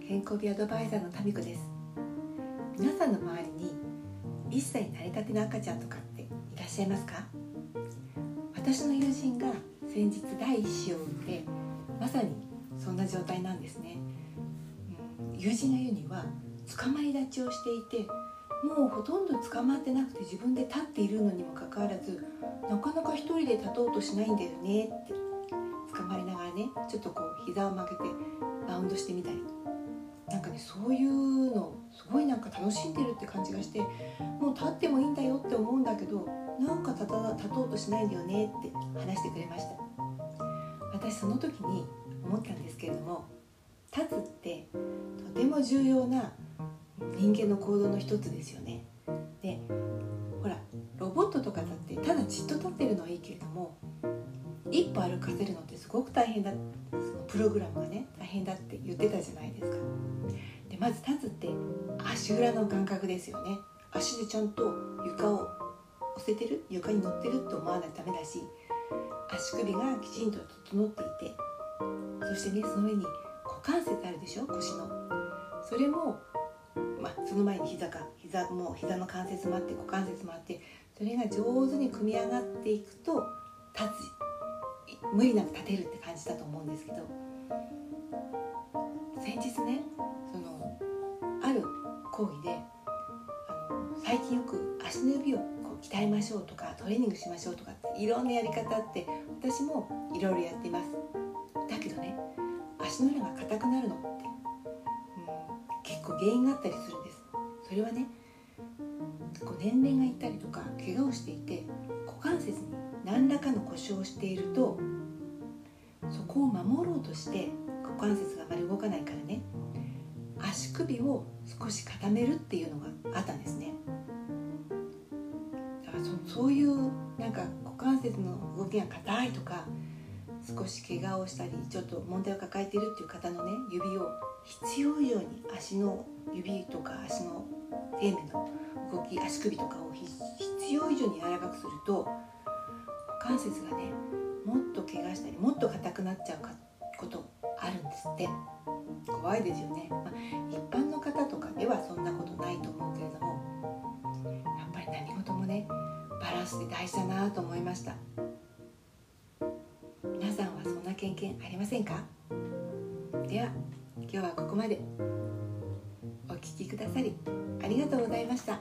喜びアドバイザーのタミコです。皆さんの周りに1歳成り立ての赤ちゃんとかっていらっしゃいますか？私の友人が先日第一子を産んでまさにそんな状態なんですね、うん、友人が言うには捕まり立ちをしていてもうほとんど捕まってなくて自分で立っているのにもかかわらずなかなか一人で立とうとしないんだよねって捕まりながらねちょっとこう膝を曲げてバウンドしてみたり。なんかねそういうのすごいなんか楽しんでるって感じがしてもう立ってもいいんだよって思うんだけどなんか立た立とうとしないんだよねって話してくれました。私その時に思ったんですけれども立つってとても重要な人間の行動の一つですよね。でほらロボットとかだってただじっと立ってるのはいいけれども一歩歩かせるのってすごく大変だプログラムがね大変だって言ってたじゃないですか。でまず立つって足裏の感覚ですよね。足でちゃんと床を押せてる？床に乗ってると思わないとダメだし足首がきちんと整っていてそしてねその上に股関節あるでしょ？腰の。それもまあ、その前に膝か。膝も膝の関節もあって股関節もあってそれが上手に組み上がっていくと立つ。無理なく立てるってじだと思うんですけど先日ねそのある講義であの最近よく足の指をこう鍛えましょうとかトレーニングしましょうとかっていろんなやり方って私もいろいろやっています。だけどね足の裏が硬くなるのって結構原因があったりするんです。それはねこう年齢がいったりとか怪我をしていて股関節に何らかの故障をしているとそこを守ろうとして股関節があまり動かないからね。足首を少し固めるっていうのがあったんですね。だからそそういうなんか股関節の動きが硬いとか少し怪我をしたりちょっと問題を抱えているっていう方のね指を必要以上に足の指とか足の底面の動き足首とかを必要以上に柔らかくすると股関節がねもっと怪我したりもっと硬くなっちゃうことあるんですって。怖いですよね、まあ、一般の方とかではそんなことないと思うけれどもやっぱり何事もねバランスで大事だなと思いました。皆さんはそんな経験ありませんか？では今日はここまで。お聴きくださりありがとうございました。